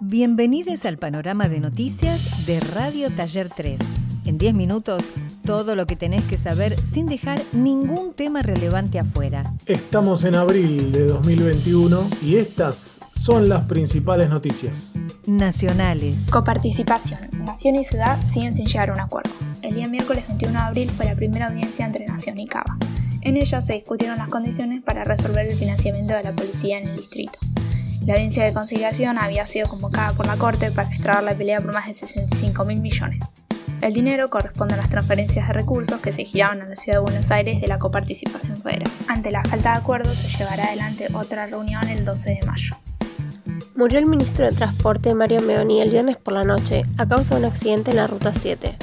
Bienvenidos al panorama de noticias de Radio Taller 3. En 10 minutos, todo lo que tenés que saber sin dejar ningún tema relevante afuera. Estamos en abril de 2021 y estas son las principales noticias. Nacionales. Coparticipación. Nación y ciudad siguen sin llegar a un acuerdo. El día miércoles 21 de abril fue la primera audiencia entre Nación y Cava. En ella se discutieron las condiciones para resolver el financiamiento de la policía en el distrito. La audiencia de conciliación había sido convocada por la Corte para extraer la pelea por más de 65 mil millones. El dinero corresponde a las transferencias de recursos que se giraron a la ciudad de Buenos Aires de la coparticipación federal. Ante la falta de acuerdo se llevará adelante otra reunión el 12 de mayo. Murió el ministro de Transporte Mario Meoni el viernes por la noche a causa de un accidente en la Ruta 7.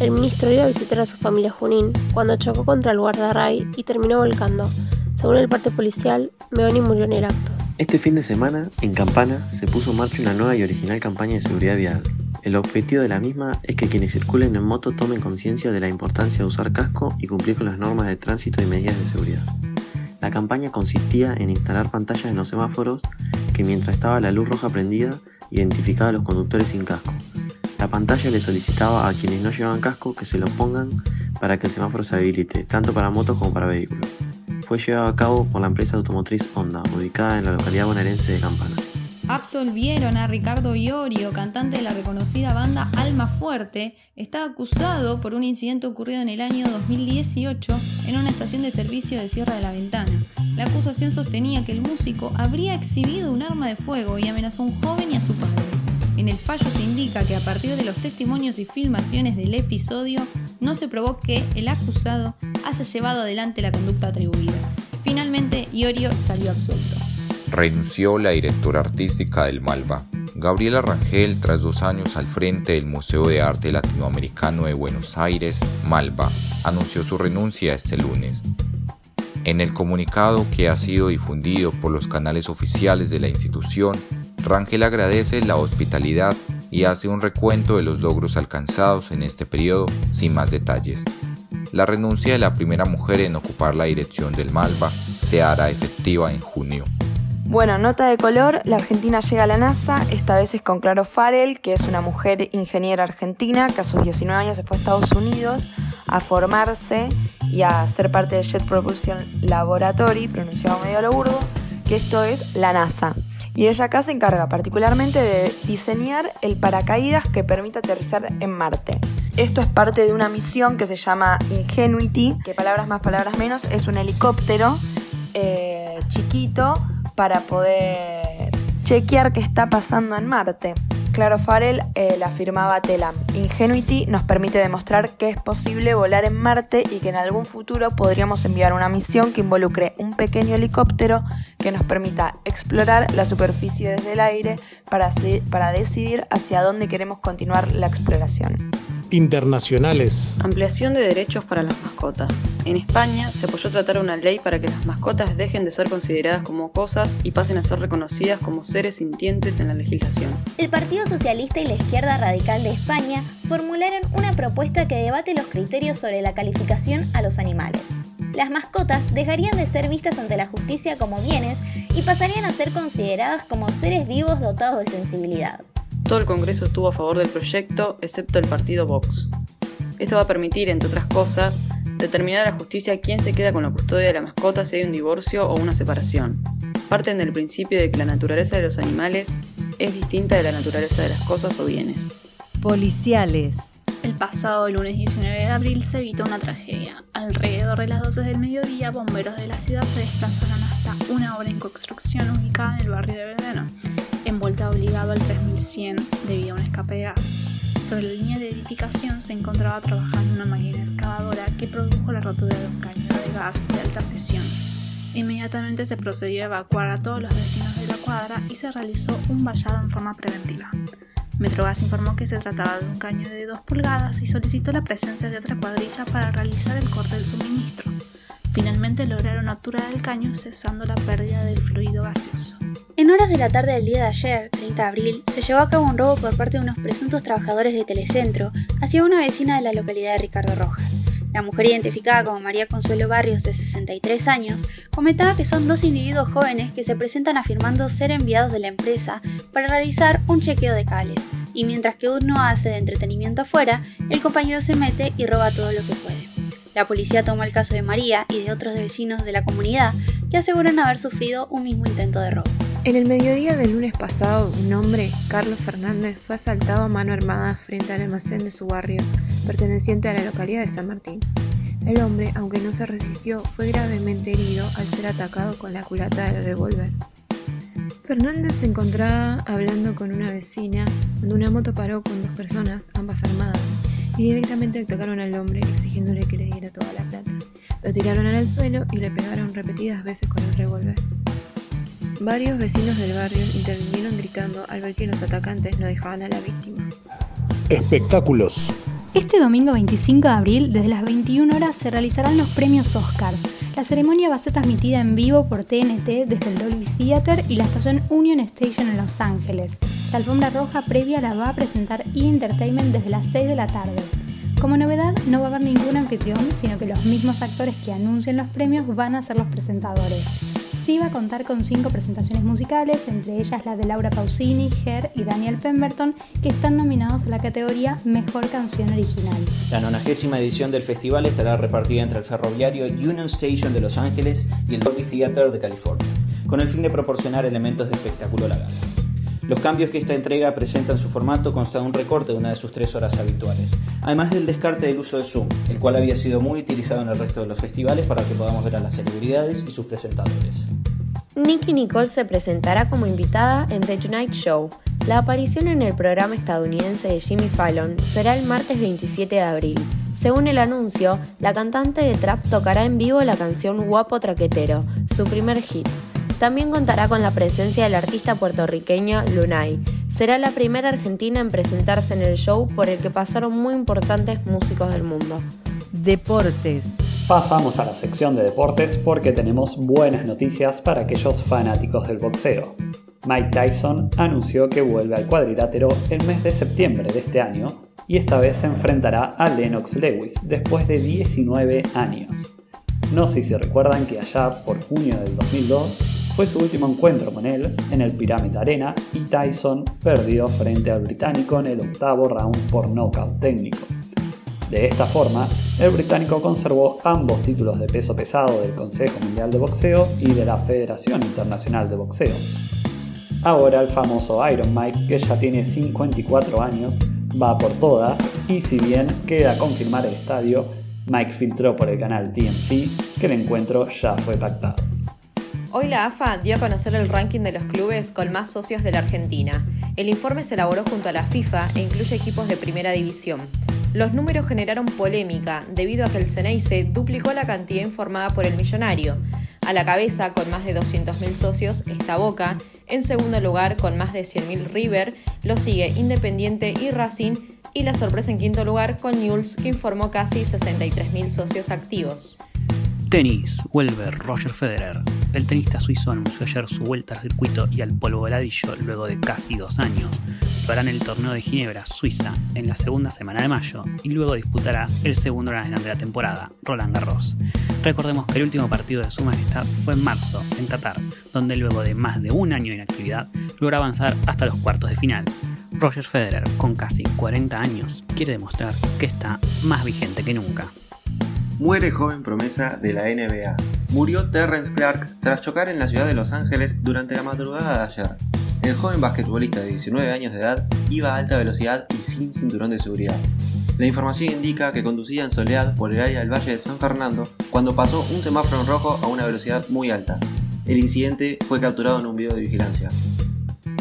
El ministro iba a visitar a su familia Junín cuando chocó contra el guardarray y terminó volcando. Según el parte policial, Meoni murió en el acto. Este fin de semana, en Campana, se puso en marcha una nueva y original campaña de seguridad vial. El objetivo de la misma es que quienes circulen en moto tomen conciencia de la importancia de usar casco y cumplir con las normas de tránsito y medidas de seguridad. La campaña consistía en instalar pantallas en los semáforos que mientras estaba la luz roja prendida identificaba a los conductores sin casco. La pantalla le solicitaba a quienes no llevaban casco que se lo pongan para que el semáforo se habilite, tanto para motos como para vehículos fue llevado a cabo por la empresa automotriz Honda, ubicada en la localidad bonaerense de Campana. Absolvieron a Ricardo Iorio, cantante de la reconocida banda Alma Fuerte. Está acusado por un incidente ocurrido en el año 2018 en una estación de servicio de Sierra de la Ventana. La acusación sostenía que el músico habría exhibido un arma de fuego y amenazó a un joven y a su padre. En el fallo se indica que a partir de los testimonios y filmaciones del episodio, no se probó que el acusado haya llevado adelante la conducta atribuida. Finalmente, Iorio salió absuelto. Renunció la directora artística del Malva. Gabriela Rangel, tras dos años al frente del Museo de Arte Latinoamericano de Buenos Aires, Malva, anunció su renuncia este lunes. En el comunicado que ha sido difundido por los canales oficiales de la institución, Rangel agradece la hospitalidad y hace un recuento de los logros alcanzados en este periodo sin más detalles. La renuncia de la primera mujer en ocupar la dirección del Malva se hará efectiva en junio. Bueno, nota de color, la Argentina llega a la NASA, esta vez es con Claro Farel, que es una mujer ingeniera argentina que a sus 19 años se fue a Estados Unidos a formarse y a ser parte del Jet Propulsion Laboratory, pronunciado medio a lo burdo, que esto es la NASA. Y ella acá se encarga particularmente de diseñar el paracaídas que permite aterrizar en Marte. Esto es parte de una misión que se llama Ingenuity, que palabras más, palabras menos, es un helicóptero eh, chiquito para poder chequear qué está pasando en Marte. Claro Farrell eh, la afirmaba Telam. Ingenuity nos permite demostrar que es posible volar en Marte y que en algún futuro podríamos enviar una misión que involucre un pequeño helicóptero que nos permita explorar la superficie desde el aire para, para decidir hacia dónde queremos continuar la exploración internacionales. Ampliación de derechos para las mascotas. En España se apoyó tratar una ley para que las mascotas dejen de ser consideradas como cosas y pasen a ser reconocidas como seres sintientes en la legislación. El Partido Socialista y la Izquierda Radical de España formularon una propuesta que debate los criterios sobre la calificación a los animales. Las mascotas dejarían de ser vistas ante la justicia como bienes y pasarían a ser consideradas como seres vivos dotados de sensibilidad. Todo el Congreso estuvo a favor del proyecto, excepto el partido Vox. Esto va a permitir, entre otras cosas, determinar a la justicia quién se queda con la custodia de la mascota si hay un divorcio o una separación. Parten del principio de que la naturaleza de los animales es distinta de la naturaleza de las cosas o bienes. Policiales. El pasado lunes 19 de abril se evitó una tragedia. Alrededor de las 12 del mediodía, bomberos de la ciudad se desplazaron hasta una obra en construcción ubicada en el barrio de Belgrano envuelta obligado al 3100 debido a un escape de gas. Sobre la línea de edificación se encontraba trabajando una máquina excavadora que produjo la rotura de un caño de gas de alta presión. Inmediatamente se procedió a evacuar a todos los vecinos de la cuadra y se realizó un vallado en forma preventiva. Metrogas informó que se trataba de un caño de 2 pulgadas y solicitó la presencia de otra cuadrilla para realizar el corte del suministro. Finalmente lograron altura el caño cesando la pérdida del fluido gaseoso. En horas de la tarde del día de ayer, 30 de abril, se llevó a cabo un robo por parte de unos presuntos trabajadores de Telecentro hacia una vecina de la localidad de Ricardo Rojas. La mujer identificada como María Consuelo Barrios, de 63 años, comentaba que son dos individuos jóvenes que se presentan afirmando ser enviados de la empresa para realizar un chequeo de cables, y mientras que uno hace de entretenimiento afuera, el compañero se mete y roba todo lo que puede. La policía tomó el caso de María y de otros vecinos de la comunidad que aseguran haber sufrido un mismo intento de robo. En el mediodía del lunes pasado, un hombre, Carlos Fernández, fue asaltado a mano armada frente al almacén de su barrio, perteneciente a la localidad de San Martín. El hombre, aunque no se resistió, fue gravemente herido al ser atacado con la culata del revólver. Fernández se encontraba hablando con una vecina cuando una moto paró con dos personas, ambas armadas, y directamente atacaron al hombre exigiéndole que le diera toda la plata. Lo tiraron al suelo y le pegaron repetidas veces con el revólver. Varios vecinos del barrio intervinieron gritando al ver que los atacantes no dejaban a la víctima. Espectáculos. Este domingo 25 de abril, desde las 21 horas, se realizarán los premios Oscars. La ceremonia va a ser transmitida en vivo por TNT desde el Dolby Theater y la estación Union Station en Los Ángeles. La alfombra roja previa la va a presentar E! Entertainment desde las 6 de la tarde. Como novedad, no va a haber ningún anfitrión, sino que los mismos actores que anuncien los premios van a ser los presentadores. Sí va a contar con cinco presentaciones musicales, entre ellas la de Laura Pausini, Ger y Daniel Pemberton, que están nominados a la categoría Mejor Canción Original. La nonagésima edición del festival estará repartida entre el ferroviario Union Station de Los Ángeles y el Dolby Theater de California, con el fin de proporcionar elementos de espectáculo a la gala. Los cambios que esta entrega presenta en su formato consta de un recorte de una de sus tres horas habituales, además del descarte del uso de Zoom, el cual había sido muy utilizado en el resto de los festivales para que podamos ver a las celebridades y sus presentadores. Nicky Nicole se presentará como invitada en The Tonight Show. La aparición en el programa estadounidense de Jimmy Fallon será el martes 27 de abril. Según el anuncio, la cantante de trap tocará en vivo la canción Guapo Traquetero, su primer hit. También contará con la presencia del artista puertorriqueño Lunay. Será la primera argentina en presentarse en el show por el que pasaron muy importantes músicos del mundo. Deportes. Pasamos a la sección de deportes porque tenemos buenas noticias para aquellos fanáticos del boxeo. Mike Tyson anunció que vuelve al cuadrilátero el mes de septiembre de este año y esta vez se enfrentará a Lennox Lewis después de 19 años. No sé si recuerdan que allá por junio del 2002 fue su último encuentro con él en el Pyramid Arena y Tyson perdió frente al británico en el octavo round por nocaut técnico. De esta forma, el británico conservó ambos títulos de peso pesado del Consejo Mundial de Boxeo y de la Federación Internacional de Boxeo. Ahora el famoso Iron Mike, que ya tiene 54 años, va por todas y si bien queda confirmar el estadio, Mike filtró por el canal TMC que el encuentro ya fue pactado. Hoy la AFA dio a conocer el ranking de los clubes con más socios de la Argentina. El informe se elaboró junto a la FIFA e incluye equipos de primera división. Los números generaron polémica debido a que el Ceneice duplicó la cantidad informada por el millonario. A la cabeza, con más de 200.000 socios, está Boca. En segundo lugar, con más de 100.000 River, lo sigue Independiente y Racing. Y la sorpresa en quinto lugar con Newell's, que informó casi 63.000 socios activos. Tenis, vuelve Roger Federer. El tenista suizo anunció ayer su vuelta al circuito y al polvo veladillo luego de casi dos años. Lo hará en el torneo de Ginebra, Suiza, en la segunda semana de mayo y luego disputará el segundo Grand de la temporada, Roland Garros. Recordemos que el último partido de su majestad fue en marzo, en Qatar, donde luego de más de un año de inactividad logra avanzar hasta los cuartos de final. Roger Federer, con casi 40 años, quiere demostrar que está más vigente que nunca. Muere joven promesa de la NBA. Murió Terrence Clark tras chocar en la ciudad de Los Ángeles durante la madrugada de ayer. El joven basquetbolista de 19 años de edad iba a alta velocidad y sin cinturón de seguridad. La información indica que conducía en soledad por el área del Valle de San Fernando cuando pasó un semáforo en rojo a una velocidad muy alta. El incidente fue capturado en un video de vigilancia.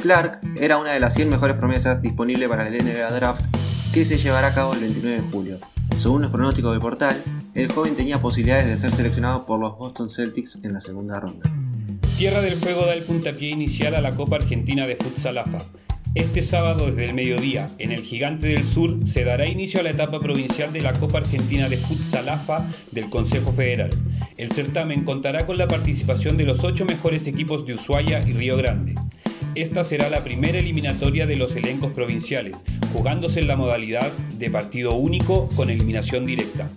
Clark era una de las 100 mejores promesas disponibles para el NBA Draft que se llevará a cabo el 29 de julio. Según los pronósticos del portal, el joven tenía posibilidades de ser seleccionado por los Boston Celtics en la segunda ronda. Tierra del Fuego da el puntapié inicial a la Copa Argentina de Futsal AFA. Este sábado desde el mediodía, en el Gigante del Sur, se dará inicio a la etapa provincial de la Copa Argentina de Futsal AFA del Consejo Federal. El certamen contará con la participación de los ocho mejores equipos de Ushuaia y Río Grande. Esta será la primera eliminatoria de los elencos provinciales, jugándose en la modalidad de partido único con eliminación directa.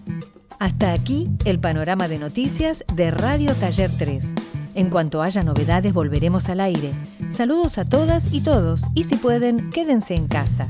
Hasta aquí el panorama de noticias de Radio Taller 3. En cuanto haya novedades volveremos al aire. Saludos a todas y todos y si pueden, quédense en casa.